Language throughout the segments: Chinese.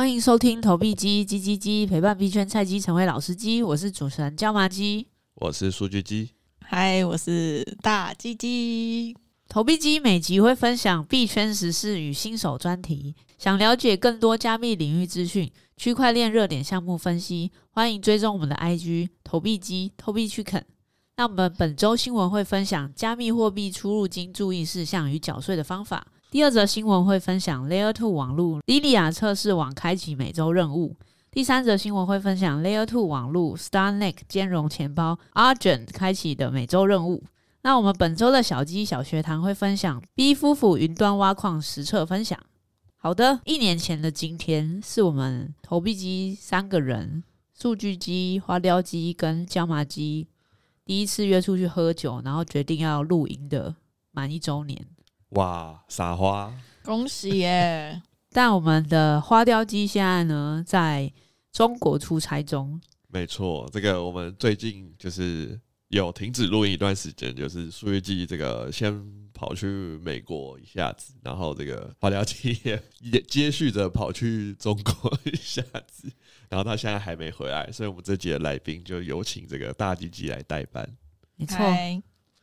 欢迎收听投币机鸡鸡鸡，陪伴币圈菜鸡成为老司机。我是主持人椒麻鸡，我是数据鸡，嗨，我是大鸡鸡。投币机每集会分享币圈时事与新手专题。想了解更多加密领域资讯、区块链热点项目分析，欢迎追踪我们的 IG 投币机投币去啃。那我们本周新闻会分享加密货币出入金注意事项与缴税的方法。第二则新闻会分享 Layer 2网络 Lilia 测试网开启每周任务。第三则新闻会分享 Layer Two 网络 Starlink 兼容钱包 Argent 开启的每周任务。那我们本周的小鸡小学堂会分享 B 夫妇云端挖矿实测分享。好的，一年前的今天是我们投币机三个人，数据机、花雕机跟椒麻鸡第一次约出去喝酒，然后决定要录音的满一周年。哇，撒花！恭喜耶！但我们的花雕鸡现在呢，在中国出差中。没错，这个我们最近就是有停止录音一段时间，就是数月季这个先跑去美国一下子，然后这个花雕鸡也也接续着跑去中国一下子，然后他现在还没回来，所以我们这集的来宾就有请这个大鸡鸡来代班。没错。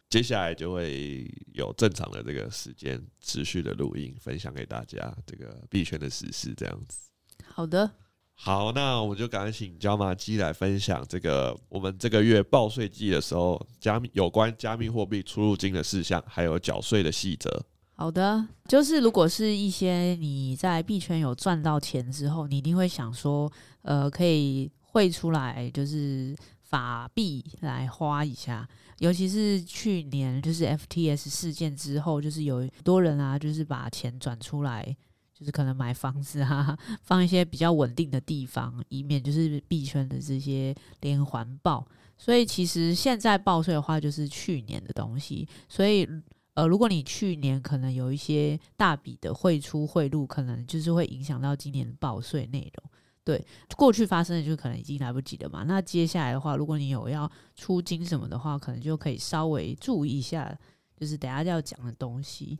接下来就会有正常的这个时间持续的录音，分享给大家这个币圈的时事，这样子。好的，好，那我们就赶快请椒麻鸡来分享这个我们这个月报税季的时候，加密有关加密货币出入金的事项，还有缴税的细则。好的，就是如果是一些你在币圈有赚到钱之后，你一定会想说，呃，可以汇出来，就是法币来花一下。尤其是去年，就是 FTS 事件之后，就是有多人啊，就是把钱转出来，就是可能买房子啊，放一些比较稳定的地方，以免就是币圈的这些连环爆。所以其实现在报税的话，就是去年的东西。所以呃，如果你去年可能有一些大笔的汇出汇入，可能就是会影响到今年的报税内容。对，过去发生的就可能已经来不及了嘛。那接下来的话，如果你有要出金什么的话，可能就可以稍微注意一下，就是等下要讲的东西。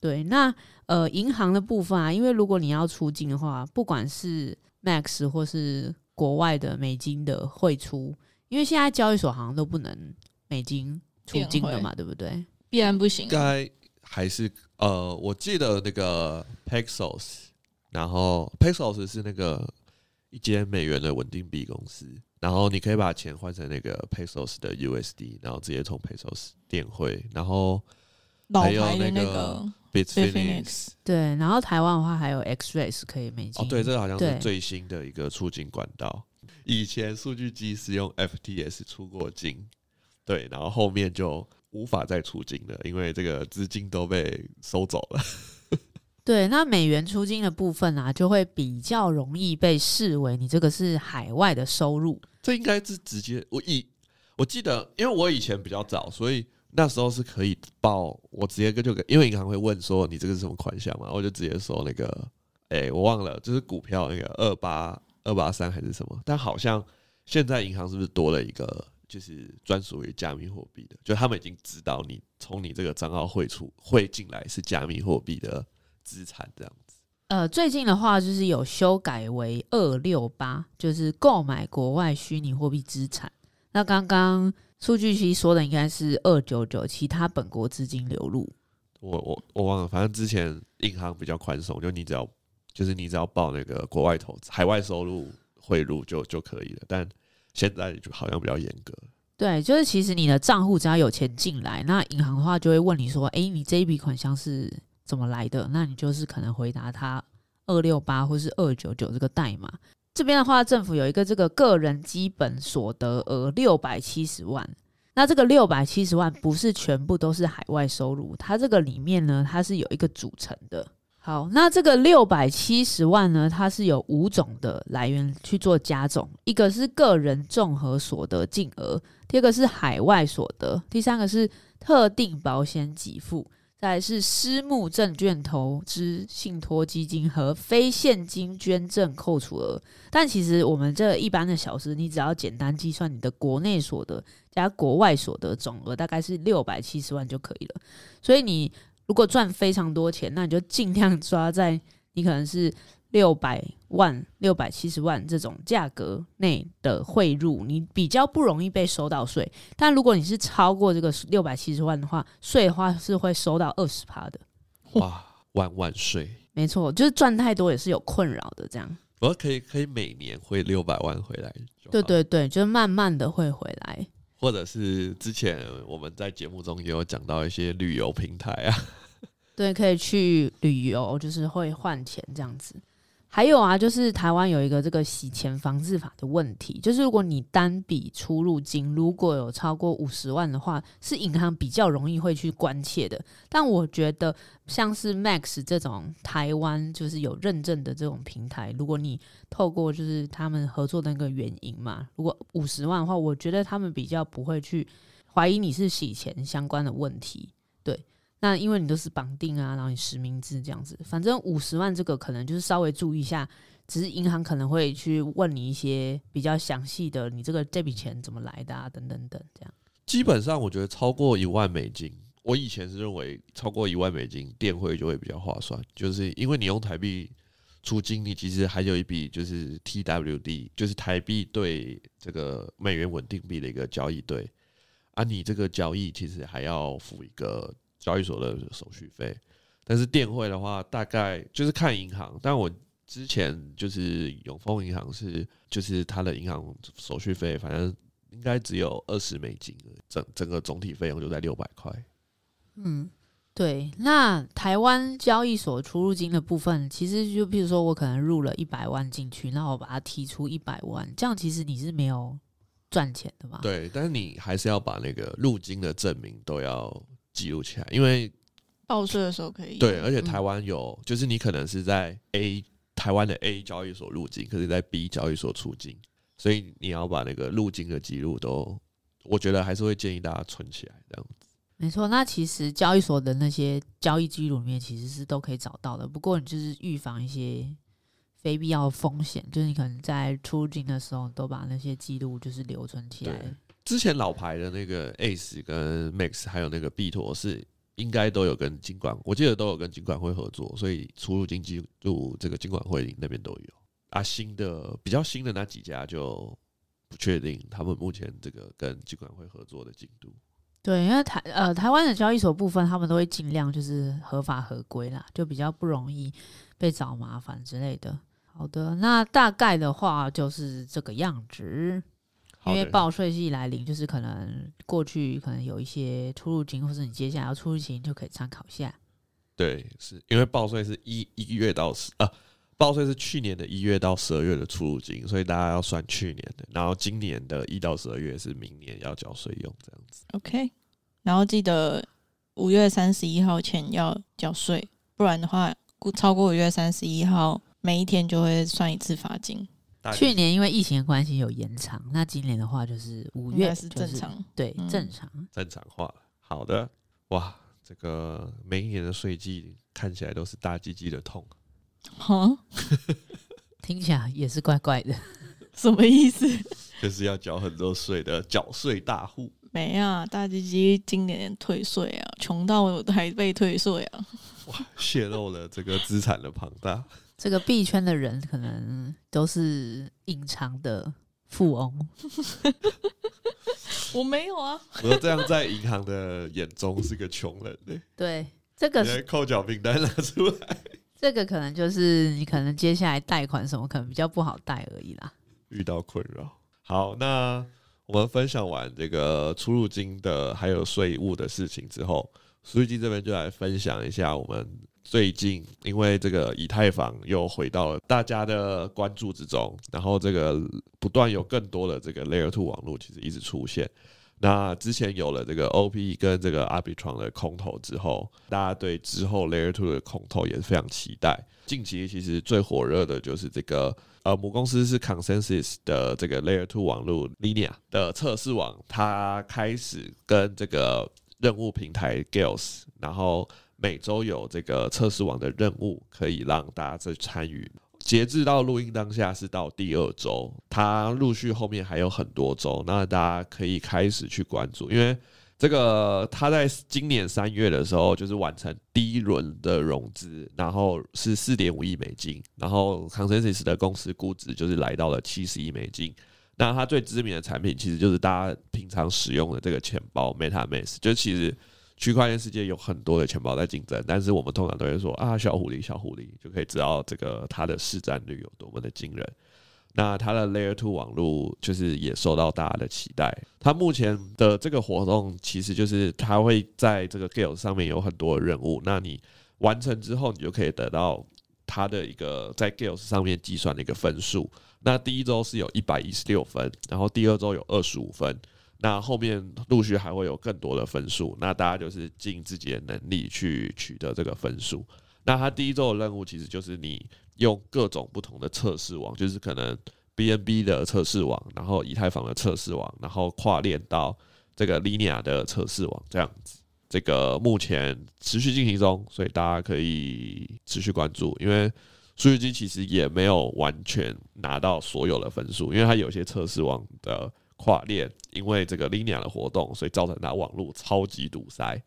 对，那呃，银行的部分啊，因为如果你要出金的话，不管是 Max 或是国外的美金的汇出，因为现在交易所好像都不能美金出金了嘛，对不对？必然不行啊。应该还是呃，我记得那个 Paxos，然后 Paxos 是那个。一间美元的稳定币公司，然后你可以把钱换成那个 Pesos 的 USD，然后直接从 Pesos 电汇，然后还有那个 Bitfinex，对，然后台湾的话还有 X-Ray 可以美金。哦，对，这个好像是最新的一个出境管道。以前数据机是用 FTS 出过境，对，然后后面就无法再出境了，因为这个资金都被收走了。对，那美元出金的部分啊，就会比较容易被视为你这个是海外的收入。这应该是直接我以我记得，因为我以前比较早，所以那时候是可以报，我直接跟就跟，因为银行会问说你这个是什么款项嘛，我就直接说那个，哎，我忘了，就是股票那个二八二八三还是什么，但好像现在银行是不是多了一个，就是专属于加密货币的，就他们已经知道你从你这个账号汇出汇进来是加密货币的。资产这样子，呃，最近的话就是有修改为二六八，就是购买国外虚拟货币资产。那刚刚数据期说的应该是二九九，其他本国资金流入。我我我忘了，反正之前银行比较宽松，就你只要就是你只要报那个国外投资、海外收入汇入就就可以了。但现在就好像比较严格。对，就是其实你的账户只要有钱进来，那银行的话就会问你说：“哎，你这一笔款项是？”怎么来的？那你就是可能回答他二六八或是二九九这个代码。这边的话，政府有一个这个个人基本所得额六百七十万。那这个六百七十万不是全部都是海外收入，它这个里面呢，它是有一个组成的。好，那这个六百七十万呢，它是有五种的来源去做加总，一个是个人综合所得净额，第二个是海外所得，第三个是特定保险给付。再来是私募证券投资信托基金和非现金捐赠扣除额，但其实我们这一般的小时，你只要简单计算你的国内所得加国外所得总额，大概是六百七十万就可以了。所以你如果赚非常多钱，那你就尽量抓在你可能是六百万、六百七十万这种价格内的汇入，你比较不容易被收到税。但如果你是超过这个六百七十万的话，税的话是会收到二十趴的。哇，万万税！没错，就是赚太多也是有困扰的。这样，我可以可以每年汇六百万回来。对对对，就是慢慢的会回来。或者是之前我们在节目中也有讲到一些旅游平台啊，对，可以去旅游，就是会换钱这样子。还有啊，就是台湾有一个这个洗钱防治法的问题，就是如果你单笔出入金如果有超过五十万的话，是银行比较容易会去关切的。但我觉得像是 Max 这种台湾就是有认证的这种平台，如果你透过就是他们合作的那个原因嘛，如果五十万的话，我觉得他们比较不会去怀疑你是洗钱相关的问题，对。那因为你都是绑定啊，然后你实名制这样子，反正五十万这个可能就是稍微注意一下，只是银行可能会去问你一些比较详细的，你这个这笔钱怎么来的啊，等等等这样。基本上我觉得超过一万美金，我以前是认为超过一万美金电汇就会比较划算，就是因为你用台币出金，你其实还有一笔就是 TWD，就是台币对这个美元稳定币的一个交易对，啊，你这个交易其实还要付一个。交易所的手续费，但是电汇的话，大概就是看银行。但我之前就是永丰银行是，就是它的银行手续费，反正应该只有二十美金，整整个总体费用就在六百块。嗯，对。那台湾交易所出入金的部分，其实就比如说我可能入了一百万进去，那我把它提出一百万，这样其实你是没有赚钱的嘛？对，但是你还是要把那个入金的证明都要。记录起来，因为报税的时候可以。对，而且台湾有，就是你可能是在 A 台湾的 A 交易所入境，可是在 B 交易所出境，所以你要把那个入境的记录都，我觉得还是会建议大家存起来这样子。没错，那其实交易所的那些交易记录里面其实是都可以找到的，不过你就是预防一些非必要的风险，就是你可能在出境的时候都把那些记录就是留存起来。之前老牌的那个 Ace 跟 Max 还有那个币托是应该都有跟金管，我记得都有跟金管会合作，所以出入金记录这个金管会那边都有。啊，新的比较新的那几家就不确定他们目前这个跟金管会合作的进度。对，因为台呃台湾的交易所部分，他们都会尽量就是合法合规啦，就比较不容易被找麻烦之类的。好的，那大概的话就是这个样子。因为报税季来临，就是可能过去可能有一些出入金，或者你接下来要出入金，就可以参考一下。对，是因为报税是一一月到十啊，报税是去年的一月到十二月的出入金，所以大家要算去年的，然后今年的一到十二月是明年要缴税用这样子。OK，然后记得五月三十一号前要缴税，不然的话，超过五月三十一号，每一天就会算一次罚金。去年因为疫情的关系有延长，那今年的话就是五月是正常，就是、对、嗯、正常正常化。好的，哇，这个每一年的税季看起来都是大鸡鸡的痛，哈，听起来也是怪怪的，什么意思？就是要缴很多税的缴税大户。没啊，大鸡鸡今年退税啊，穷到还被退税啊，哇，泄露了这个资产的庞大。这个币圈的人可能都是隐藏的富翁，我没有啊。我说这样在银行的眼中是个穷人呢。对，这个扣缴名单拿出来，这个可能就是你可能接下来贷款什么可能比较不好贷而已啦。遇到困扰，好，那我们分享完这个出入金的还有税务的事情之后，苏玉金这边就来分享一下我们。最近，因为这个以太坊又回到了大家的关注之中，然后这个不断有更多的这个 Layer Two 网络其实一直出现。那之前有了这个 OP 跟这个 Arbitrum 的空投之后，大家对之后 Layer Two 的空投也是非常期待。近期其实最火热的就是这个呃母公司是 Consensus 的这个 Layer Two 网络 Linea 的测试网，它开始跟这个任务平台 Gales，然后。每周有这个测试网的任务可以让大家再参与。截至到录音当下是到第二周，它陆续后面还有很多周，那大家可以开始去关注。因为这个他在今年三月的时候，就是完成第一轮的融资，然后是四点五亿美金，然后 Consensus 的公司估值就是来到了七十亿美金。那它最知名的产品其实就是大家平常使用的这个钱包 MetaMask，就其实区块链世界有很多的钱包在竞争，但是我们通常都会说啊，小狐狸，小狐狸，就可以知道这个它的市占率有多么的惊人。那它的 Layer Two 网络就是也受到大家的期待。它目前的这个活动其实就是它会在这个 Gale 上面有很多的任务。那你完成之后，你就可以得到它的一个在 Gale 上面计算的一个分数。那第一周是有一百一十六分，然后第二周有二十五分。那后面陆续还会有更多的分数。那大家就是尽自己的能力去取得这个分数。那他第一周的任务其实就是你。用各种不同的测试网，就是可能 BNB 的测试网，然后以太坊的测试网，然后跨链到这个 Linea 的测试网，这样子。这个目前持续进行中，所以大家可以持续关注。因为数据机其实也没有完全拿到所有的分数，因为它有些测试网的跨链，因为这个 Linea 的活动，所以造成它网络超级堵塞。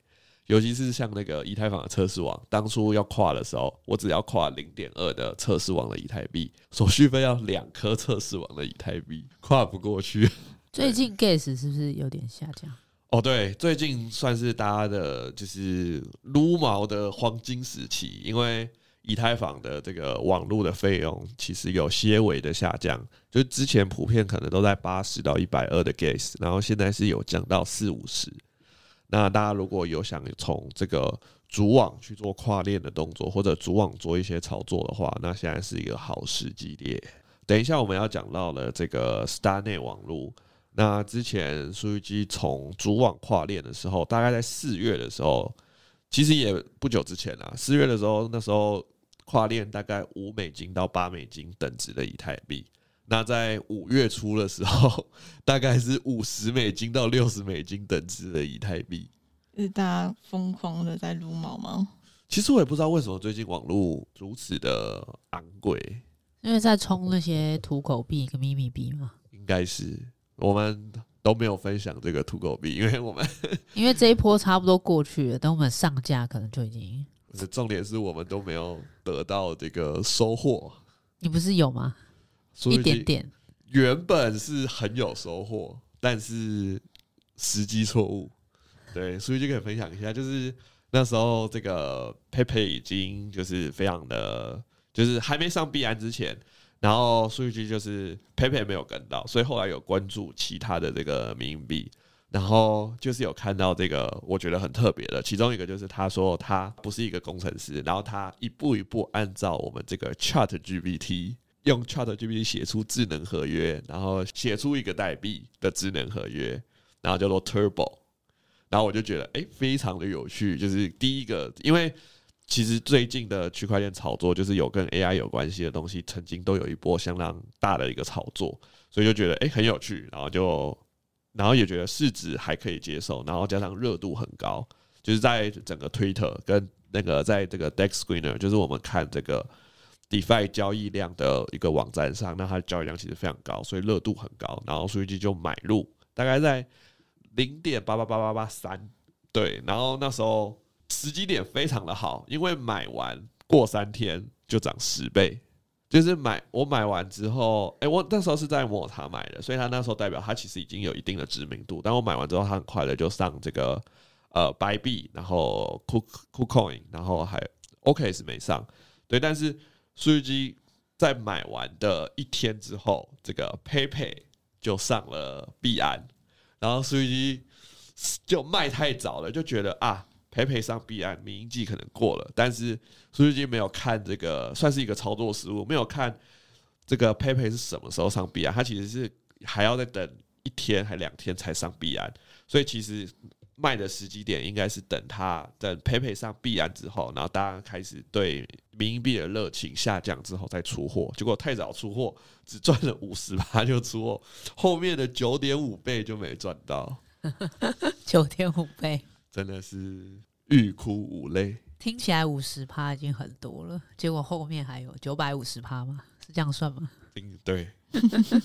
尤其是像那个以太坊的测试网，当初要跨的时候，我只要跨零点二的测试网的以太币，手续费要两颗测试网的以太币，跨不过去。最近 Gas 是不是有点下降？哦，对，最近算是大家的就是撸毛的黄金时期，因为以太坊的这个网络的费用其实有些微的下降，就之前普遍可能都在八十到一百二的 Gas，然后现在是有降到四五十。那大家如果有想从这个主网去做跨链的动作，或者主网做一些操作的话，那现在是一个好时机点。等一下我们要讲到了这个 StarkNet 网络。那之前数据机从主网跨链的时候，大概在四月的时候，其实也不久之前啊，四月的时候，那时候跨链大概五美金到八美金等值的以太币。那在五月初的时候，大概是五十美金到六十美金等值的以太币，是大家疯狂的在撸毛吗？其实我也不知道为什么最近网络如此的昂贵，因为在冲那些土狗币跟秘密币嘛。应该是我们都没有分享这个土狗币，因为我们因为这一波差不多过去了，等我们上架可能就已经。重点是我们都没有得到这个收获。你不是有吗？一点点，原本是很有收获，但是时机错误。对，所以就可以分享一下，就是那时候这个 Pepe 已经就是非常的，就是还没上币安之前，然后数据就是 Pepe 没有跟到，所以后来有关注其他的这个民币，然后就是有看到这个我觉得很特别的，其中一个就是他说他不是一个工程师，然后他一步一步按照我们这个 ChatGPT。用 ChatGPT 写出智能合约，然后写出一个代币的智能合约，然后叫做 Turbo，然后我就觉得哎、非常的有趣。就是第一个，因为其实最近的区块链炒作，就是有跟 AI 有关系的东西，曾经都有一波相当大的一个炒作，所以就觉得哎、很有趣，然后就然后也觉得市值还可以接受，然后加上热度很高，就是在整个 Twitter 跟那个在这个 Dex Screener，就是我们看这个。DeFi 交易量的一个网站上，那它的交易量其实非常高，所以热度很高。然后数据就买入，大概在零点八八八八八三，对。然后那时候时机点非常的好，因为买完过三天就涨十倍，就是买我买完之后，哎，我那时候是在摩塔买的，所以他那时候代表他其实已经有一定的知名度。但我买完之后，他很快的就上这个呃 Bybit，然后 Cook KuCoin，然后还 OK 是没上，对，但是。数据机在买完的一天之后，这个 PayPay 就上了币安，然后数据机就卖太早了，就觉得啊，Pepe 上币安，民营季可能过了，但是数据机没有看这个，算是一个操作失误，没有看这个 Pepe 是什么时候上币安，它其实是还要再等一天还两天才上币安，所以其实。卖的时机点应该是等它等 Pepe 上币安之后，然后大家开始对民营币的热情下降之后再出货，结果太早出货，只赚了五十趴就出货，后面的九点五倍就没赚到。九点五倍真的是欲哭无泪。听起来五十趴已经很多了，结果后面还有九百五十趴吗？是这样算吗？嗯，对，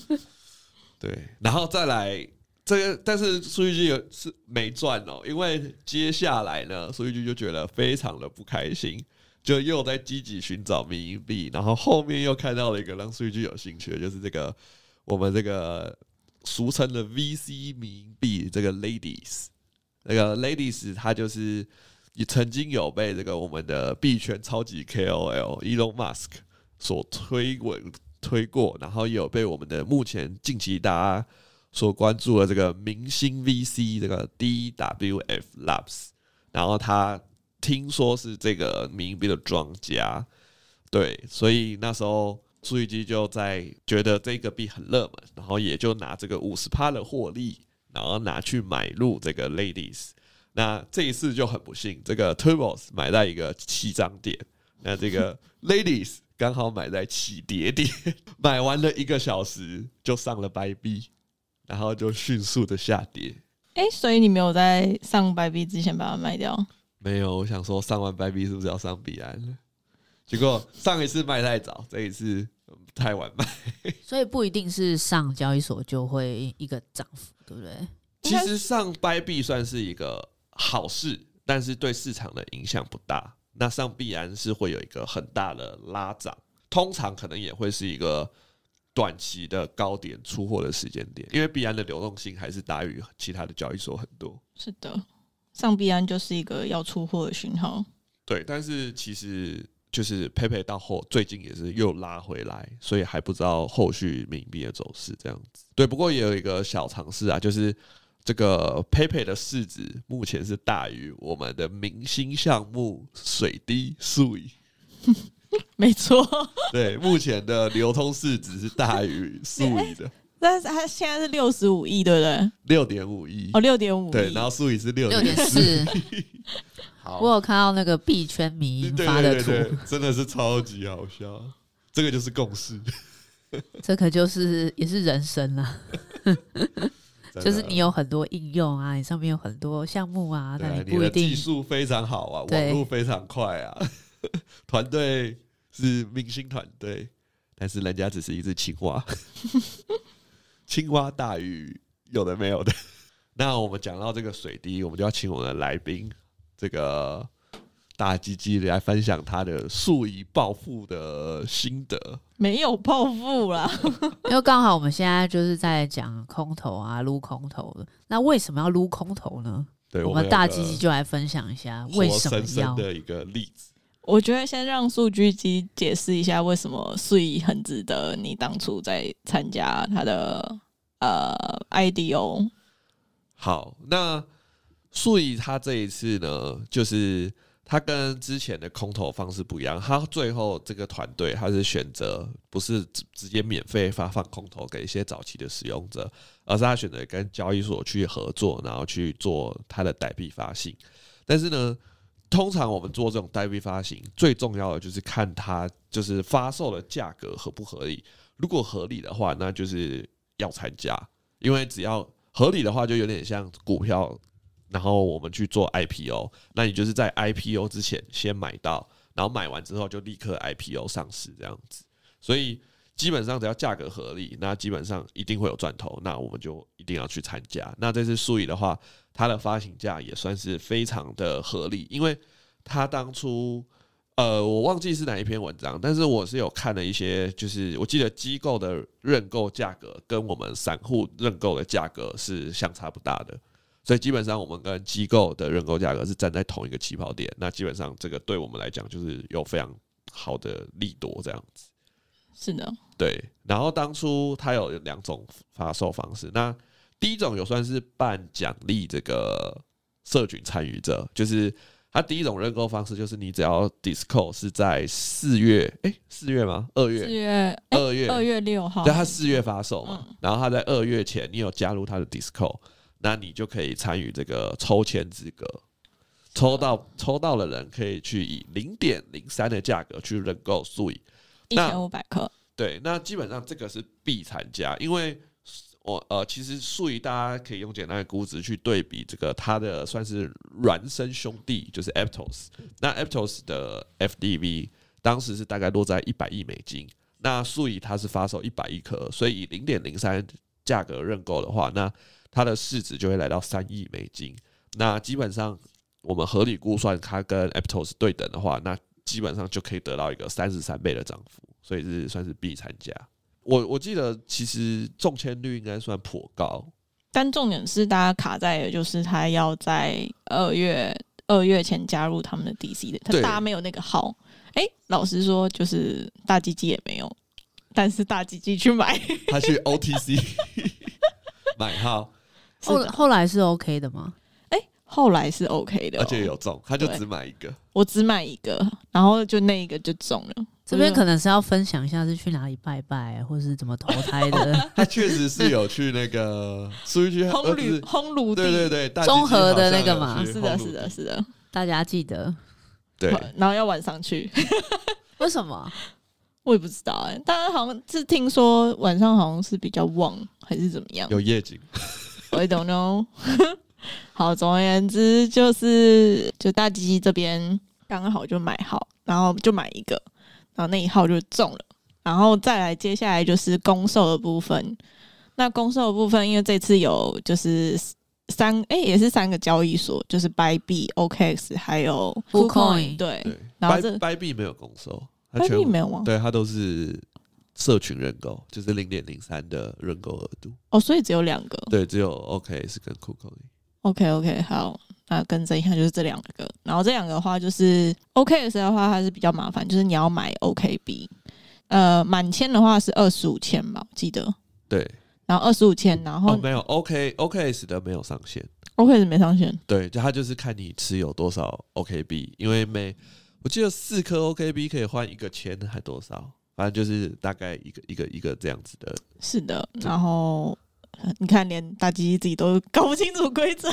对，然后再来。这个，但是数据机有是没赚哦，因为接下来呢，数据机就觉得非常的不开心，就又在积极寻找民营币，然后后面又看到了一个让数据机有兴趣的，就是这个我们这个俗称的 VC 民营币，这个 Ladies，那个 Ladies 它就是也曾经有被这个我们的币圈超级 KOL Elon Musk 所推文推过，然后也有被我们的目前近期大家。所关注的这个明星 VC 这个 DWF Labs，然后他听说是这个迷因币的庄家，对，所以那时候数据机就在觉得这个币很热门，然后也就拿这个五十趴的获利，然后拿去买入这个 Ladies。那这一次就很不幸，这个 Turbos 买在一个起涨点，那这个 Ladies 刚好买在起跌点，买完了一个小时就上了白币。然后就迅速的下跌。哎、欸，所以你没有在上白币之前把它卖掉？没有，我想说上完白币是不是要上币安？结果上一次卖太早，这一次太晚卖。所以不一定是上交易所就会一个涨幅，对不对？其实上白币算是一个好事，但是对市场的影响不大。那上币安是会有一个很大的拉涨，通常可能也会是一个。短期的高点出货的时间点，因为币安的流动性还是大于其他的交易所很多。是的，上币安就是一个要出货的讯号。对，但是其实就是 PayPay 到后最近也是又拉回来，所以还不知道后续冥币的走势这样子。对，不过也有一个小尝试啊，就是这个 PayPay 的市值目前是大于我们的明星项目水滴数亿。没错，对，目前的流通市值是大于数亿的，但是它现在是六十五亿，对不对？六点五亿哦，六点五亿，对，然后数亿是六点四。好，我有看到那个币圈迷发的图，真的是超级好笑。这个就是共识，这可就是也是人生啊，就是你有很多应用啊，你上面有很多项目啊，但你不一定技术非常好啊，网络非常快啊。团队是明星团队，但是人家只是一只青蛙，青蛙大于有的没有的。那我们讲到这个水滴，我们就要请我们的来宾，这个大鸡鸡来分享他的数以暴富的心得。没有暴富啦，因为刚好我们现在就是在讲空头啊，撸空头的。那为什么要撸空头呢？对，我们大鸡鸡就来分享一下为什么要的一个例子。我觉得先让数据机解释一下为什么税很值得你当初在参加他的呃 IDO。好，那税他这一次呢，就是他跟之前的空投方式不一样，他最后这个团队他是选择不是直直接免费发放空投给一些早期的使用者，而是他选择跟交易所去合作，然后去做他的代币发行，但是呢。通常我们做这种代币发行，最重要的就是看它就是发售的价格合不合理。如果合理的话，那就是要参加，因为只要合理的话，就有点像股票，然后我们去做 IPO，那你就是在 IPO 之前先买到，然后买完之后就立刻 IPO 上市这样子。所以基本上只要价格合理，那基本上一定会有赚头，那我们就一定要去参加。那这次数亿的话。它的发行价也算是非常的合理，因为它当初，呃，我忘记是哪一篇文章，但是我是有看了一些，就是我记得机构的认购价格跟我们散户认购的价格是相差不大的，所以基本上我们跟机构的认购价格是站在同一个起跑点，那基本上这个对我们来讲就是有非常好的利多这样子。是的，对。然后当初它有两种发售方式，那。第一种有算是半奖励这个社群参与者，就是它第一种认购方式，就是你只要 Discord 是在四月，哎，四月吗？二月？四月？二月？二月六号？对，它四月发售嘛，然后它在二月前你有加入它的 Discord，那你就可以参与这个抽签资格，抽到抽到的人可以去以零点零三的价格去认购数以一千五百克。对，那基本上这个是必参加，因为。我呃，其实数亿大家可以用简单的估值去对比这个它的算是孪生兄弟，就是 Aptos。那 Aptos 的 FDV 当时是大概落在一百亿美金，那数以它是发售一百亿颗，所以以零点零三价格认购的话，那它的市值就会来到三亿美金。那基本上我们合理估算，它跟 Aptos 对等的话，那基本上就可以得到一个三十三倍的涨幅，所以是算是必参加。我我记得其实中签率应该算颇高，但重点是大家卡在的就是他要在二月二月前加入他们的 DC 的，他大家没有那个号。哎、欸，老实说，就是大鸡鸡也没有，但是大鸡鸡去买，他去 OTC 买号，后后来是 OK 的吗？哎、欸，后来是 OK 的、喔，而且有中，他就只买一个，我只买一个，然后就那一个就中了。这边可能是要分享一下是去哪里拜拜，或是怎么投胎的。他确实是有去那个苏玉去烘 炉烘炉，对对对，综合的那个嘛，是的，是的，是的，大家记得。对，然后要晚上去，为什么？我也不知道哎、欸。大家好像是听说晚上好像是比较旺，还是怎么样？有夜景，I don't know。好，总而言之就是，就大鸡鸡这边刚好就买好，然后就买一个。然后那一号就中了，然后再来接下来就是公售的部分。那公售的部分，因为这次有就是三哎、欸、也是三个交易所，就是 Bybit、OKX 还有 KuCoin 对，然后这 Bybit 没有公售，Bybit 没有吗？对，它都是社群认购，就是零点零三的认购额度。哦，所以只有两个。对，只有 OK 是跟 KuCoin。OK OK 好。那更正一下，就是这两个。然后这两个的话，就是 OKS 的话，它是比较麻烦，就是你要买 OKB。呃，满千的话是二十五千吧，我记得。对。然后二十五千，然后、哦、没有 OK OKS 的没有上限，OKS 没上限。对，就它就是看你持有多少 OKB，因为每我记得四颗 OKB 可以换一个千还多少，反正就是大概一个一个一个这样子的。是的，然后。你看，连大鸡鸡自己都搞不清楚规则。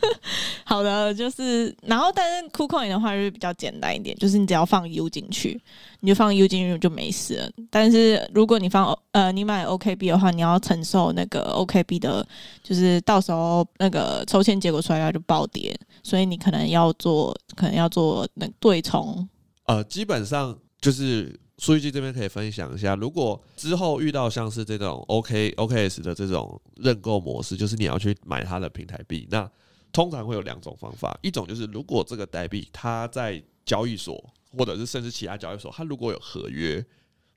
好的，就是，然后但是 KuCoin 的话就是比较简单一点，就是你只要放 U 进去，你就放 U 进去就没事了。但是如果你放呃你买 OKB 的话，你要承受那个 OKB 的，就是到时候那个抽签结果出来它就暴跌，所以你可能要做，可能要做那对冲。呃，基本上就是。数据机这边可以分享一下，如果之后遇到像是这种 OK OKS 的这种认购模式，就是你要去买它的平台币，那通常会有两种方法，一种就是如果这个代币它在交易所或者是甚至其他交易所，它如果有合约，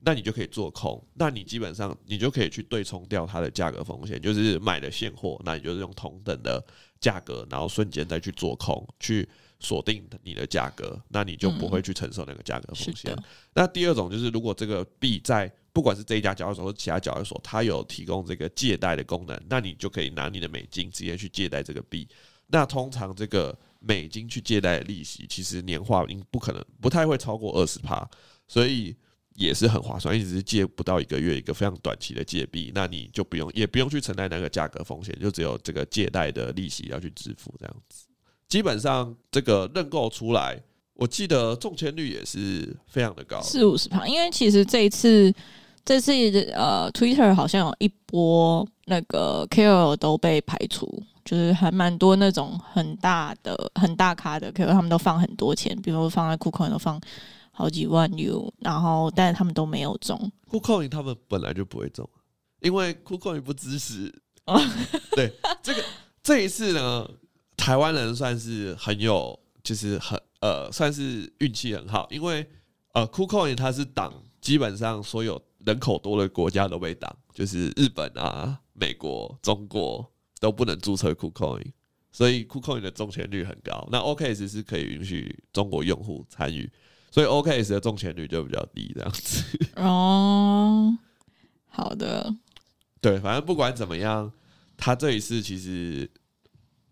那你就可以做空，那你基本上你就可以去对冲掉它的价格风险，就是买的现货，那你就是用同等的价格，然后瞬间再去做空去。锁定你的价格，那你就不会去承受那个价格风险。嗯、那第二种就是，如果这个币在不管是这一家交易所或其他交易所，它有提供这个借贷的功能，那你就可以拿你的美金直接去借贷这个币。那通常这个美金去借贷的利息，其实年化应不可能不太会超过二十趴，所以也是很划算。一直是借不到一个月，一个非常短期的借币，那你就不用也不用去承担那个价格风险，就只有这个借贷的利息要去支付这样子。基本上这个认购出来，我记得中签率也是非常的高，四五十趴。因为其实这一次，这次呃，Twitter 好像有一波那个 KOL 都被排除，就是还蛮多那种很大的、很大咖的 KOL，他们都放很多钱，比如说放在 KuCoin 都放好几万 U，然后但是他们都没有中。KuCoin 他们本来就不会中，因为 KuCoin 不支持。对，这个这一次呢。台湾人算是很有，就是很呃，算是运气很好，因为呃，KuCoin 它是挡，基本上所有人口多的国家都被挡，就是日本啊、美国、中国都不能注册 KuCoin，所以 KuCoin 的中签率很高。那 OKX 是可以允许中国用户参与，所以 OKX 的中签率就比较低，这样子。哦，好的，对，反正不管怎么样，他这一次其实。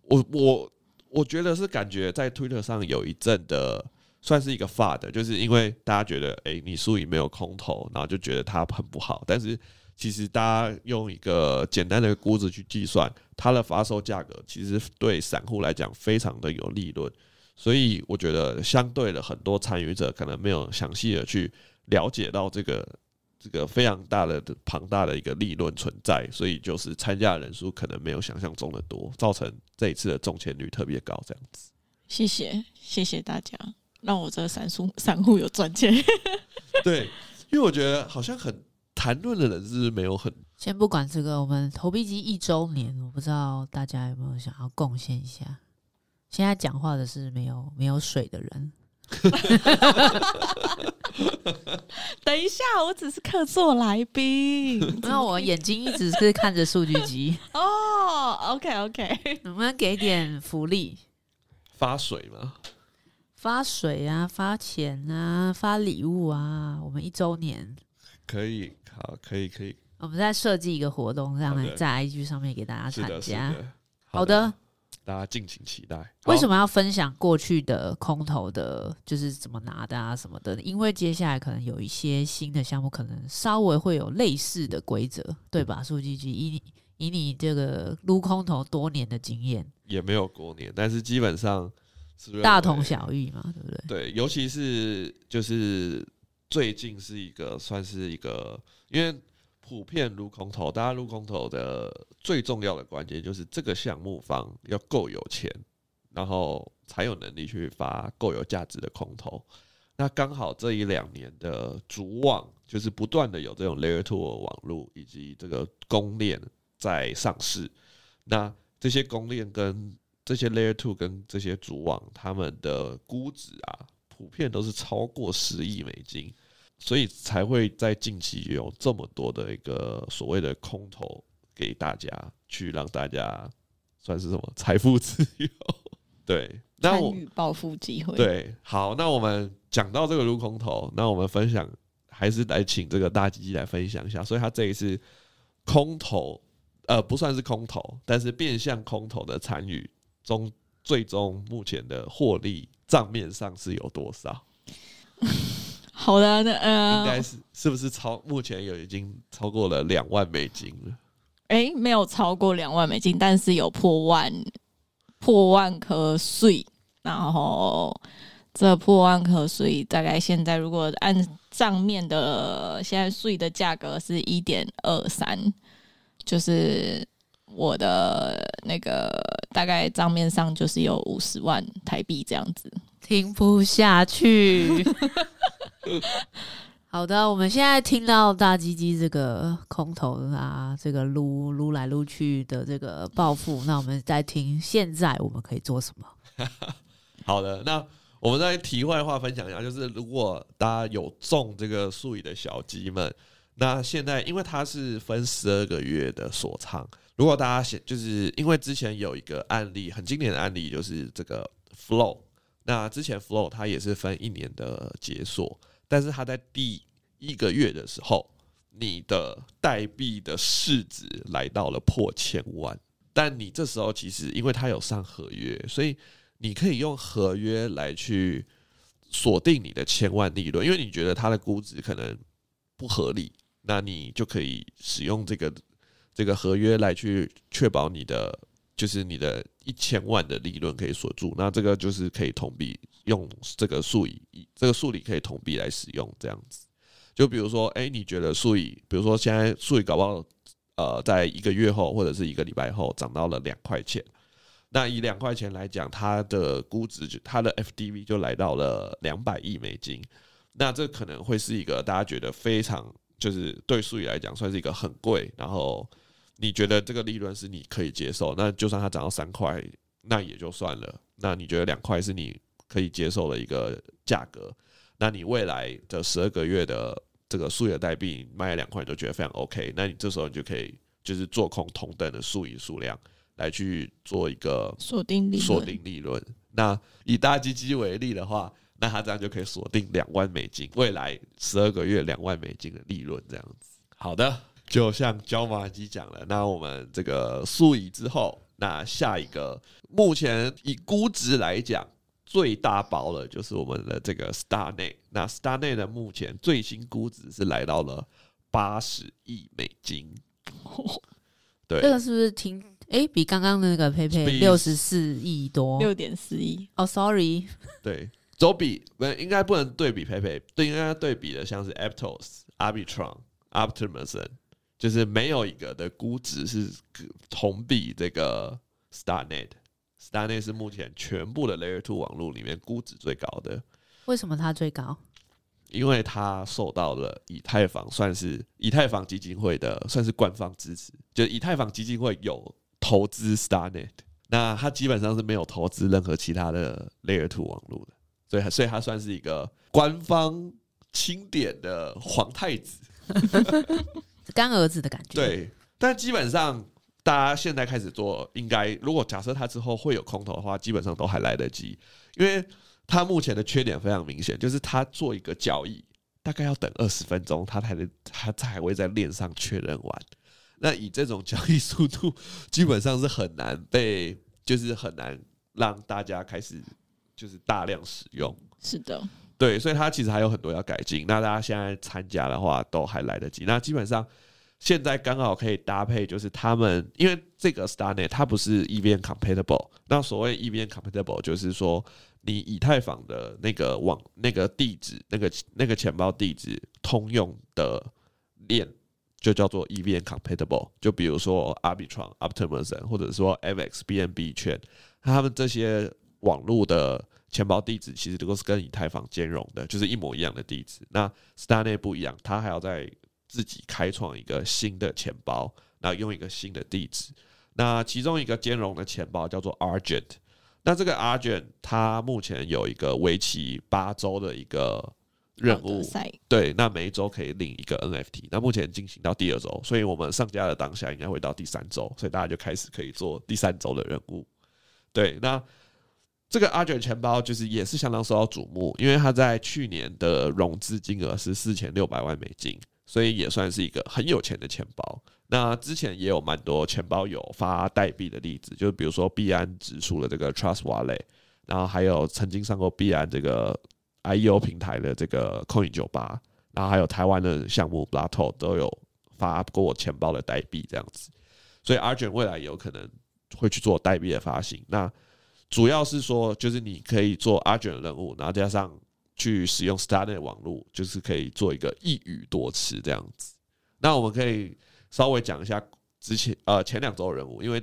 我我我觉得是感觉在推特上有一阵的算是一个发的就是因为大家觉得哎、你输赢没有空头，然后就觉得它很不好。但是其实大家用一个简单的估值去计算它的发售价格，其实对散户来讲非常的有利润。所以我觉得相对的很多参与者可能没有详细的去了解到这个。这个非常大的庞大的一个利润存在，所以就是参加的人数可能没有想象中的多，造成这一次的中签率特别高。这样子，谢谢谢谢大家，让我这个散户散户有赚钱。对，因为我觉得好像很谈论的人是不是没有很？先不管这个，我们投币机一周年，我不知道大家有没有想要贡献一下。现在讲话的是没有没有水的人。等一下，我只是客座来宾，那我眼睛一直是看着数据机。哦，OK OK，能不能给点福利？发水吗？发水啊，发钱啊，发礼物啊！我们一周年可以，好，可以，可以。我们再设计一个活动，让在 IG 上面给大家参加。好的，大家敬请期待。为什么要分享过去的空投的，就是怎么拿的啊什么的？因为接下来可能有一些新的项目，可能稍微会有类似的规则，对吧？数据机以你以你这个撸空投多年的经验，也没有过年，但是基本上是。大同小异嘛，对不对？对，尤其是就是最近是一个算是一个，因为普遍撸空投，大家撸空投的最重要的关键就是这个项目方要够有钱，然后才有能力去发够有价值的空投。那刚好这一两年的主网就是不断的有这种 Layer Two 的网络以及这个公链在上市，那这些公链跟这些 Layer Two 跟这些主网，他们的估值啊，普遍都是超过十亿美金，所以才会在近期有这么多的一个所谓的空投给大家，去让大家算是什么财富自由？对，那我参与暴富机会。对，好，那我们讲到这个撸空投，那我们分享还是来请这个大鸡鸡来分享一下，所以他这一次空投，呃，不算是空投，但是变相空投的参与。中最终目前的获利账面上是有多少？好的，那呃，应该是是不是超目前有已经超过了两万美金了？哎、欸，没有超过两万美金，但是有破万破万颗税，然后这破万颗税大概现在如果按账面的现在税的价格是一点二三，就是。我的那个大概账面上就是有五十万台币这样子，听不下去。好的，我们现在听到大鸡鸡这个空投啊，这个撸撸来撸去的这个暴富，那我们再听现在我们可以做什么？好的，那我们再题外话分享一下，就是如果大家有中这个数亿的小鸡们，那现在因为它是分十二个月的锁仓。如果大家想，就是因为之前有一个案例，很经典的案例，就是这个 Flow。那之前 Flow 它也是分一年的解锁，但是它在第一个月的时候，你的代币的市值来到了破千万。但你这时候其实因为它有上合约，所以你可以用合约来去锁定你的千万利润，因为你觉得它的估值可能不合理，那你就可以使用这个。这个合约来去确保你的，就是你的一千万的利润可以锁住，那这个就是可以同比用这个数以，这个数理可以同比来使用，这样子。就比如说，哎，你觉得数以，比如说现在数以搞不好，呃，在一个月后或者是一个礼拜后涨到了两块钱，那以两块钱来讲，它的估值就它的 FDV 就来到了两百亿美金，那这可能会是一个大家觉得非常，就是对数以来讲算是一个很贵，然后。你觉得这个利润是你可以接受，那就算它涨到三块，那也就算了。那你觉得两块是你可以接受的一个价格？那你未来的十二个月的这个数以代币卖两块，你都觉得非常 OK。那你这时候你就可以就是做空同等的数以数量来去做一个锁定利锁定利润。那以大鸡鸡为例的话，那它这样就可以锁定两万美金，未来十二个月两万美金的利润这样子。好的。就像椒麻鸡讲了，那我们这个数以之后，那下一个目前以估值来讲最大包的，就是我们的这个 StarNet。那 StarNet 的目前最新估值是来到了八十亿美金。对，这个是不是挺？哎、欸，比刚刚的那个 PayPay 六十四亿多，六点四亿。哦，Sorry，对，走比不应该不能对比 PayPay，对，应该对比的像是 Aptos、Arbitron、Optimism。就是没有一个的估值是同比这个 StarNet，StarNet 是目前全部的 Layer Two 网络里面估值最高的。为什么它最高？因为它受到了以太坊算是以太坊基金会的算是官方支持，就以太坊基金会有投资 StarNet，那它基本上是没有投资任何其他的 Layer Two 网络的，所以所以它算是一个官方钦点的皇太子，干儿子的感觉。对，但基本上大家现在开始做，应该如果假设他之后会有空投的话，基本上都还来得及，因为。他目前的缺点非常明显，就是他做一个交易，大概要等二十分钟，他才能他才会在链上确认完。那以这种交易速度，基本上是很难被，就是很难让大家开始就是大量使用。是的，对，所以他其实还有很多要改进。那大家现在参加的话，都还来得及。那基本上现在刚好可以搭配，就是他们因为这个 StarNet 它不是 EVM compatible。那所谓 EVM compatible 就是说。你以太坊的那个网那个地址，那个那个钱包地址通用的链就叫做 EVM compatible。就比如说 Arbitrum、Optimism，或者说 MX、BNB 圈，他们这些网络的钱包地址其实都是跟以太坊兼容的，就是一模一样的地址。那 StarNet 不一样，它还要再自己开创一个新的钱包，然后用一个新的地址。那其中一个兼容的钱包叫做 Argent。那这个 Argent 它目前有一个为期八周的一个任务，对，那每一周可以领一个 NFT。那目前进行到第二周，所以我们上架的当下应该会到第三周，所以大家就开始可以做第三周的任务。对，那这个阿卷钱包就是也是相当受到瞩目，因为它在去年的融资金额是四千六百万美金，所以也算是一个很有钱的钱包。那之前也有蛮多钱包有发代币的例子，就比如说币安指数的这个 Trust Wallet，然后还有曾经上过币安这个 IEO 平台的这个 Coin 酒吧，然后还有台湾的项目 Blato 都有发过钱包的代币这样子，所以阿卷未来有可能会去做代币的发行。那主要是说，就是你可以做 Argent 的任务，然后加上去使用 StarNet 网络，就是可以做一个一语多词这样子。那我们可以。稍微讲一下之前呃前两周的任务，因为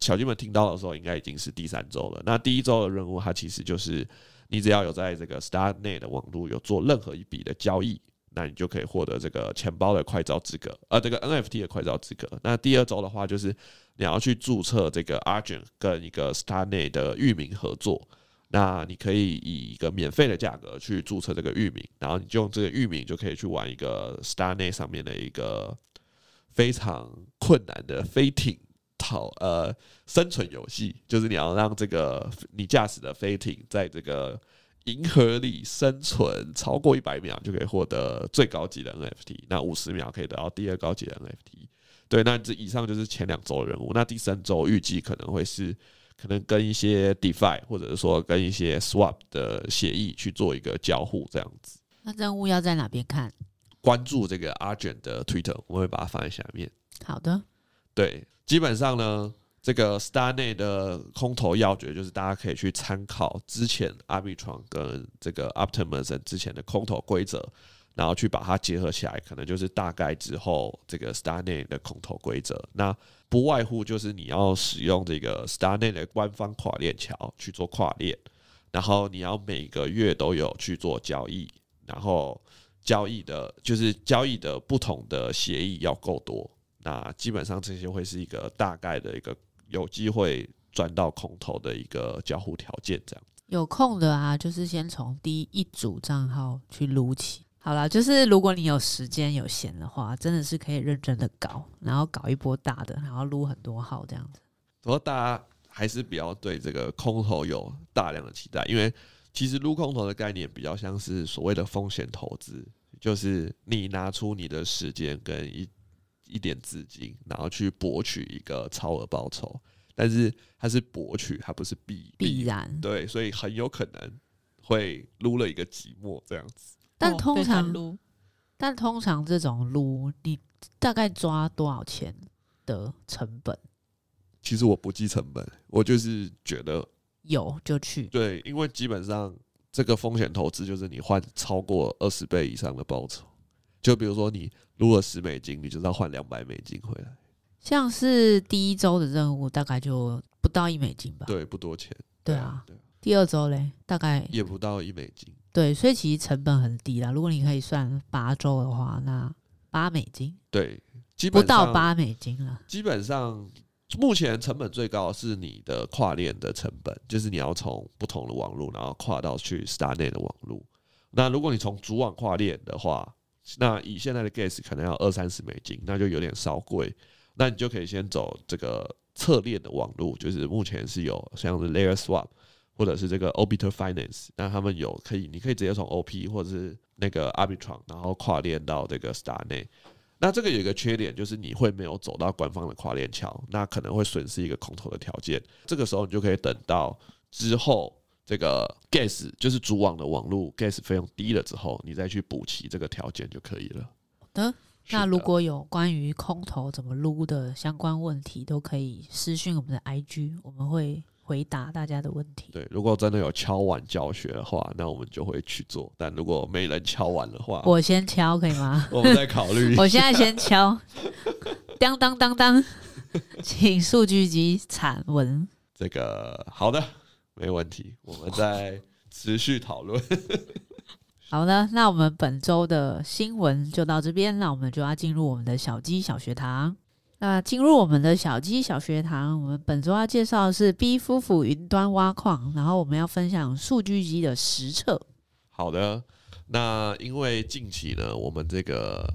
小金们听到的时候应该已经是第三周了。那第一周的任务，它其实就是你只要有在这个 StarNet 的网络有做任何一笔的交易，那你就可以获得这个钱包的快照资格，呃，这个 NFT 的快照资格。那第二周的话，就是你要去注册这个 Argent 跟一个 StarNet 的域名合作。那你可以以一个免费的价格去注册这个域名，然后你就用这个域名就可以去玩一个 StarNet 上面的一个。非常困难的飞艇逃呃生存游戏，就是你要让这个你驾驶的飞艇在这个银河里生存超过一百秒，就可以获得最高级的 NFT。那五十秒可以得到第二高级的 NFT。对，那这以上就是前两周的任务。那第三周预计可能会是可能跟一些 DeFi 或者是说跟一些 Swap 的协议去做一个交互这样子。那任务要在哪边看？关注这个 Argent 的 Twitter，我会把它放在下面。好的，对，基本上呢，这个 StarNet 的空投要诀就是大家可以去参考之前 Arbitrum 跟这个 Optimism 之前的空投规则，然后去把它结合起来，可能就是大概之后这个 StarNet 的空投规则。那不外乎就是你要使用这个 StarNet 的官方跨链桥去做跨链，然后你要每个月都有去做交易，然后。交易的，就是交易的不同的协议要够多，那基本上这些会是一个大概的一个有机会赚到空头的一个交互条件。这样有空的啊，就是先从第一组账号去撸起。好了，就是如果你有时间有闲的话，真的是可以认真的搞，然后搞一波大的，然后撸很多号这样子。不过大家还是比较对这个空头有大量的期待，因为。其实撸空头的概念比较像是所谓的风险投资，就是你拿出你的时间跟一一点资金，然后去博取一个超额报酬，但是它是博取，它不是必必然。对，所以很有可能会撸了一个寂寞这样子。但通常撸，但通常这种撸，你大概抓多少钱的成本？其实我不计成本，我就是觉得。有就去，对，因为基本上这个风险投资就是你换超过二十倍以上的报酬，就比如说你撸了十美金，你就是要换两百美金回来。像是第一周的任务大概就不到一美金吧？对，不多钱。对啊，第二周嘞，大概也不到一美金，对，所以其实成本很低啦。如果你可以算八周的话，那八美金，对，基本不到八美金了。基本上，目前成本最高是你的跨链的成本，就是你要从不同的网络，然后跨到去 StarNet 的网络。那如果你从主网跨链的话，那以现在的 gas 可能要二三十美金，那就有点稍贵。那你就可以先走这个侧链的网络，就是目前是有像是 Layer Swap 或者是这个 Orbiter Finance，那他们有可以，你可以直接从 OP 或者是那个 Arbitrum，然后跨链到这个 StarNet。那这个有一个缺点，就是你会没有走到官方的跨链桥，那可能会损失一个空投的条件。这个时候你就可以等到之后。这个 gas 就是主网的网络 gas 费用低了之后，你再去补齐这个条件就可以了。好的，那如果有关于空投怎么撸的相关问题，都可以私讯我们的 IG，我们会回答大家的问题。对，如果真的有敲碗教学的话，那我们就会去做。但如果没人敲碗的话，我先敲可以吗？我们再考虑。我现在先敲，当当当当，请数据集产文。这个好的。没问题，我们再持续讨论。好的，那我们本周的新闻就到这边，那我们就要进入我们的小鸡小学堂。那进入我们的小鸡小学堂，我们本周要介绍的是 B 夫妇云端挖矿，然后我们要分享数据机的实测。好的，那因为近期呢，我们这个。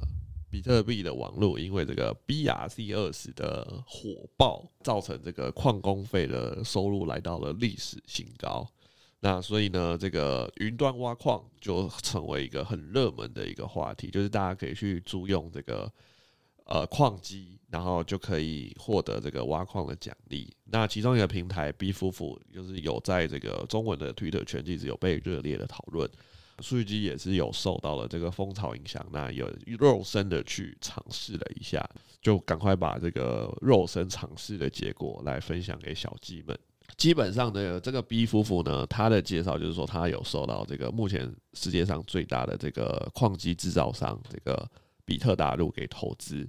比特币的网络因为这个 BRC 二十的火爆，造成这个矿工费的收入来到了历史新高。那所以呢，这个云端挖矿就成为一个很热门的一个话题，就是大家可以去租用这个呃矿机，然后就可以获得这个挖矿的奖励。那其中一个平台 B 夫妇就是有在这个中文的 Twitter 圈其实有被热烈的讨论。数据机也是有受到了这个风潮影响，那有肉身的去尝试了一下，就赶快把这个肉身尝试的结果来分享给小鸡们。基本上呢，这个 B 夫妇呢，他的介绍就是说，他有受到这个目前世界上最大的这个矿机制造商这个比特大陆给投资。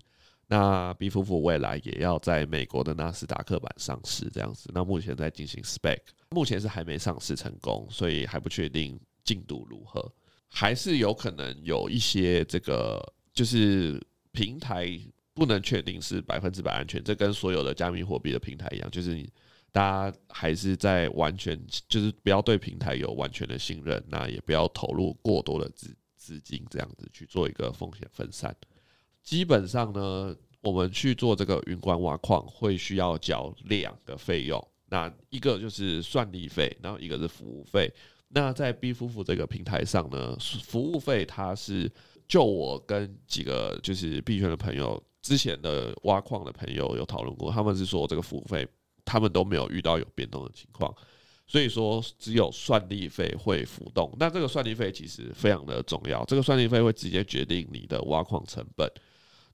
那 B 夫妇未来也要在美国的纳斯达克版上市，这样子。那目前在进行 SPAC，目前是还没上市成功，所以还不确定。进度如何？还是有可能有一些这个，就是平台不能确定是百分之百安全。这跟所有的加密货币的平台一样，就是你大家还是在完全，就是不要对平台有完全的信任，那也不要投入过多的资资金，这样子去做一个风险分散。基本上呢，我们去做这个云端挖矿会需要交两个费用，那一个就是算力费，然后一个是服务费。那在 B 夫妇这个平台上呢，服务费它是就我跟几个就是币圈的朋友之前的挖矿的朋友有讨论过，他们是说这个服务费他们都没有遇到有变动的情况，所以说只有算力费会浮动。那这个算力费其实非常的重要，这个算力费会直接决定你的挖矿成本。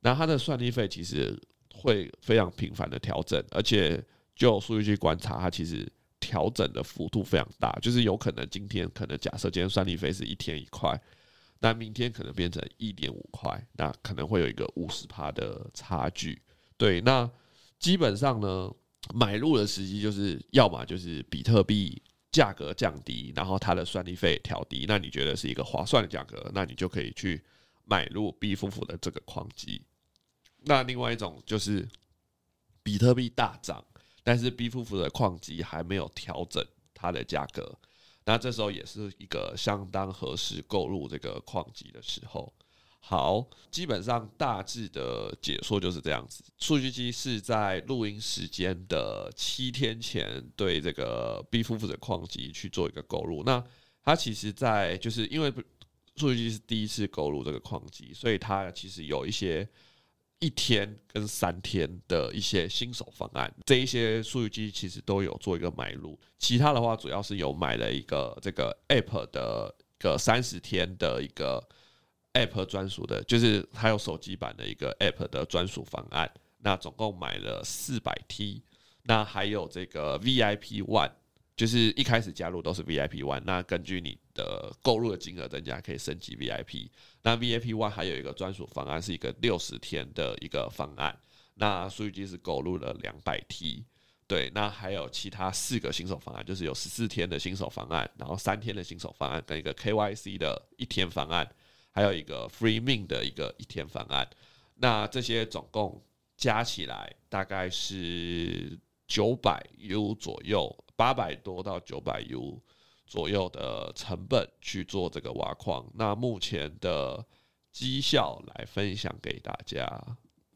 那它的算力费其实会非常频繁的调整，而且就数据去观察，它其实。调整的幅度非常大，就是有可能今天可能假设今天算力费是一天一块，那明天可能变成一点五块，那可能会有一个五十趴的差距。对，那基本上呢，买入的时机就是要么就是比特币价格降低，然后它的算力费调低，那你觉得是一个划算的价格，那你就可以去买入 B 夫妇的这个矿机。那另外一种就是比特币大涨。但是 B 夫妇的矿机还没有调整它的价格，那这时候也是一个相当合适购入这个矿机的时候。好，基本上大致的解说就是这样子。数据机是在录音时间的七天前对这个 B 夫妇的矿机去做一个购入。那它其实，在就是因为数据机是第一次购入这个矿机，所以它其实有一些。一天跟三天的一些新手方案，这一些数据机其实都有做一个买入，其他的话主要是有买了一个这个 App 的一个三十天的一个 App 专属的，就是还有手机版的一个 App 的专属方案，那总共买了四百 T，那还有这个 VIP One。就是一开始加入都是 VIP One，那根据你的购入的金额增加，可以升级 VIP。那 VIP One 还有一个专属方案，是一个六十天的一个方案。那数据机是购入了两百 T，对，那还有其他四个新手方案，就是有十四天的新手方案，然后三天的新手方案，跟一个 KYC 的一天方案，还有一个 Free Min 的一个一天方案。那这些总共加起来大概是九百 U 左右，八百多到九百 U 左右的成本去做这个挖矿。那目前的绩效来分享给大家。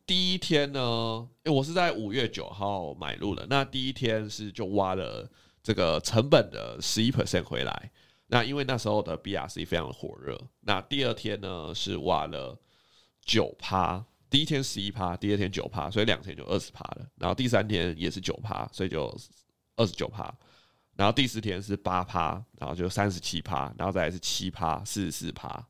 第一天呢，因为我是在五月九号买入的，那第一天是就挖了这个成本的十一 percent 回来。那因为那时候的 BRC 非常的火热，那第二天呢是挖了九趴，第一天十一趴，第二天九趴，所以两天就二十趴了。然后第三天也是九趴，所以就二十九趴。然后第四天是八趴，然后就三十七趴，然后再来是七趴，四十四趴，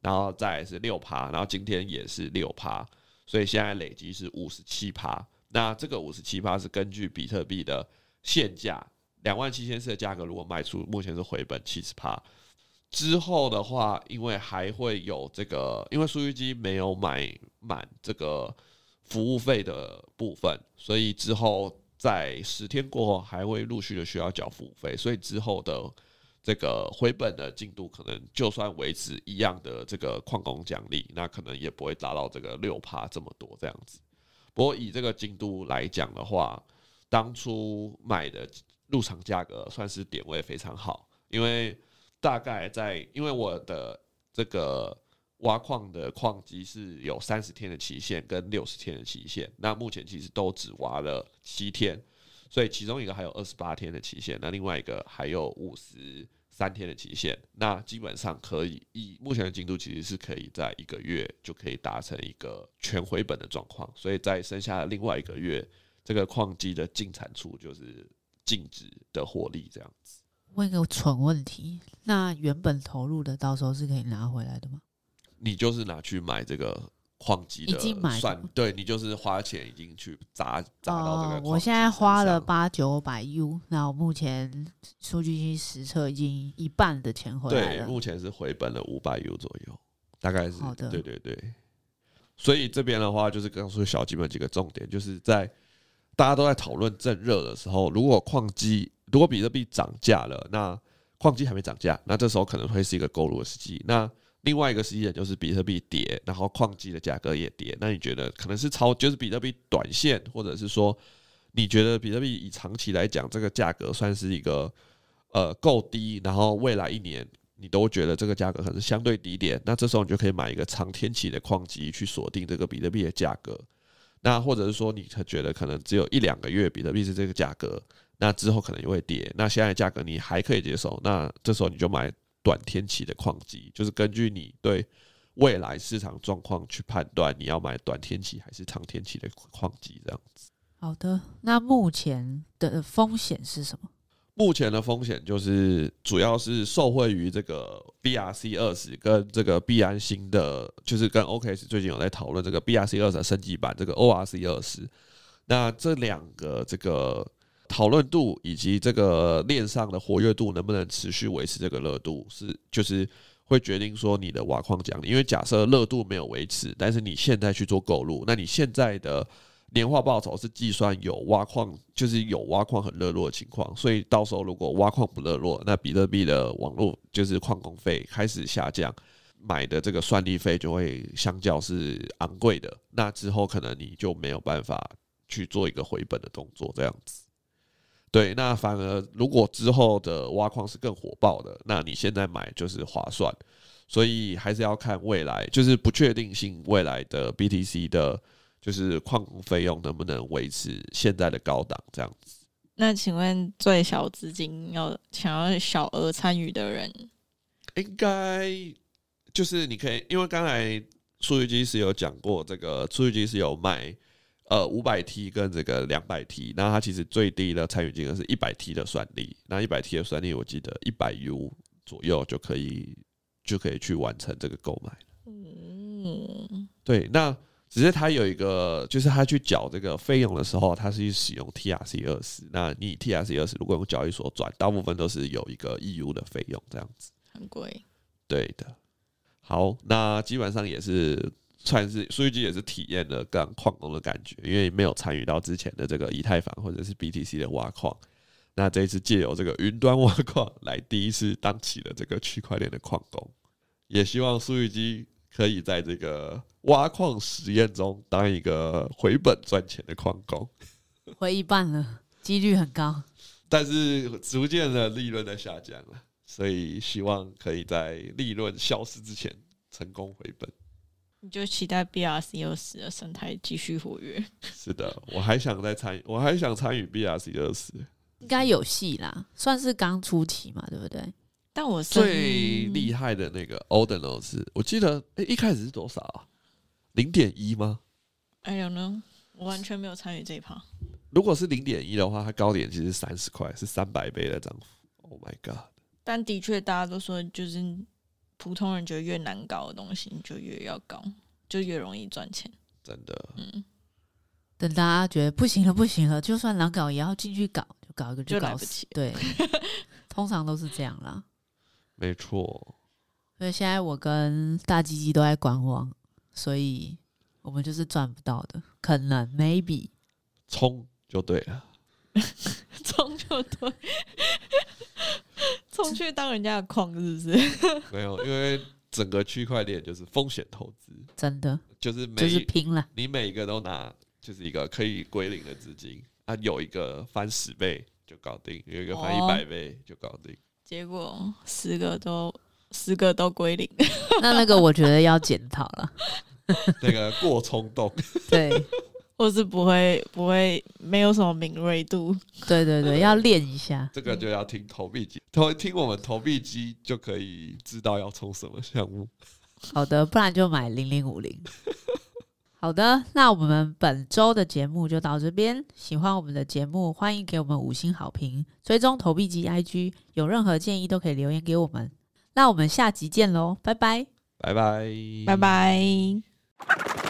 然后再来是六趴，然后今天也是六趴。所以现在累积是五十七趴，那这个五十七趴是根据比特币的现价两万七千四的价格，如果卖出，目前是回本七十趴。之后的话，因为还会有这个，因为数据机没有买满这个服务费的部分，所以之后在十天过后还会陆续的需要缴服务费，所以之后的。这个回本的进度可能就算维持一样的这个矿工奖励，那可能也不会达到这个六趴这么多这样子。不过以这个进度来讲的话，当初买的入场价格算是点位非常好，因为大概在因为我的这个挖矿的矿机是有三十天的期限跟六十天的期限，那目前其实都只挖了七天，所以其中一个还有二十八天的期限，那另外一个还有五十。三天的期限，那基本上可以以目前的进度，其实是可以在一个月就可以达成一个全回本的状况。所以在剩下的另外一个月，这个矿机的净产出就是净值的获利这样子。问一个蠢问题，那原本投入的到时候是可以拿回来的吗？你就是拿去买这个。矿机的算对，你就是花钱已经去砸砸到这个。我现在花了八九百 U，那我目前数据机实测已经一半的钱回来了。对，目前是回本了五百 U 左右，大概是。好的。对对对。所以这边的话，就是刚刚说小基本几个重点，就是在大家都在讨论正热的时候，如果矿机如果比特币涨价了，那矿机还没涨价，那这时候可能会是一个购入的时机。那另外一个时机点就是比特币跌，然后矿机的价格也跌。那你觉得可能是超，就是比特币短线，或者是说你觉得比特币以长期来讲，这个价格算是一个呃够低，然后未来一年你都觉得这个价格可能是相对低点，那这时候你就可以买一个长天期的矿机去锁定这个比特币的价格。那或者是说你觉得可能只有一两个月比特币是这个价格，那之后可能也会跌。那现在价格你还可以接受，那这时候你就买。短天期的矿机，就是根据你对未来市场状况去判断，你要买短天期还是长天期的矿机这样子。好的，那目前的风险是什么？目前的风险就是主要是受惠于这个 BRC 二十跟这个币安新的，就是跟 OKS 最近有在讨论这个 BRC 二十的升级版，这个 ORC 二十。那这两个这个。讨论度以及这个链上的活跃度能不能持续维持这个热度，是就是会决定说你的挖矿奖励。因为假设热度没有维持，但是你现在去做购入，那你现在的年化报酬是计算有挖矿，就是有挖矿很热络的情况。所以到时候如果挖矿不热络，那比特币的网络就是矿工费开始下降，买的这个算力费就会相较是昂贵的。那之后可能你就没有办法去做一个回本的动作，这样子。对，那反而如果之后的挖矿是更火爆的，那你现在买就是划算，所以还是要看未来，就是不确定性未来的 BTC 的，就是矿工费用能不能维持现在的高档这样子。那请问最小资金要想要小额参与的人，应该就是你可以，因为刚才数据机是有讲过，这个数据机是有卖。呃，五百 T 跟这个两百 T，那它其实最低的参与金额是一百 T 的算力，那一百 T 的算力，我记得一百 U 左右就可以就可以去完成这个购买。嗯，对，那只是它有一个，就是它去缴这个费用的时候，它是使用 TRC 二十，那你 TRC 二十如果用交易所转，大部分都是有一个 EU 的费用这样子，很贵。对的。好，那基本上也是。算是数据机也是体验了刚矿工的感觉，因为没有参与到之前的这个以太坊或者是 BTC 的挖矿。那这一次借由这个云端挖矿来第一次当起了这个区块链的矿工，也希望数据机可以在这个挖矿实验中当一个回本赚钱的矿工。回一半了，几率很高，但是逐渐的利润在下降了，所以希望可以在利润消失之前成功回本。你就期待 BRC 二十的生态继续活跃。是的，我还想再参与，我还想参与 BRC 二十。应该有戏啦，算是刚出期嘛，对不对？但我最厉害的那个 Ordinals 是我记得，哎、欸，一开始是多少啊？零点一吗？I don't know，我完全没有参与这一趴。如果是零点一的话，它高点其实三十块，是三百倍的涨幅。Oh my god！但的确，大家都说，就是普通人觉得越难搞的东西，你就越要搞，就越容易赚钱。真的，嗯。等大家觉得不行了，不行了，就算难搞也要进去搞。就搞一个就搞死，对，通常都是这样啦。没错，所以现在我跟大鸡鸡都在观望，所以我们就是赚不到的，可能 maybe 冲就对了，冲就对，冲去当人家的矿是不是？没有，因为整个区块链就是风险投资，真的就是就是拼了，你每一个都拿，就是一个可以归零的资金。他、啊、有一个翻十倍就搞定，有一个翻一百倍就搞定，结果十个都十个都归零，那那个我觉得要检讨了，那个过冲动，对，或是不会不会没有什么敏锐度，对对对，要练一下，这个就要听投币机，投听我们投币机就可以知道要冲什么项目。好的，不然就买零零五零。好的，那我们本周的节目就到这边。喜欢我们的节目，欢迎给我们五星好评，追踪投币机 IG，有任何建议都可以留言给我们。那我们下集见喽，拜拜，拜拜，拜拜。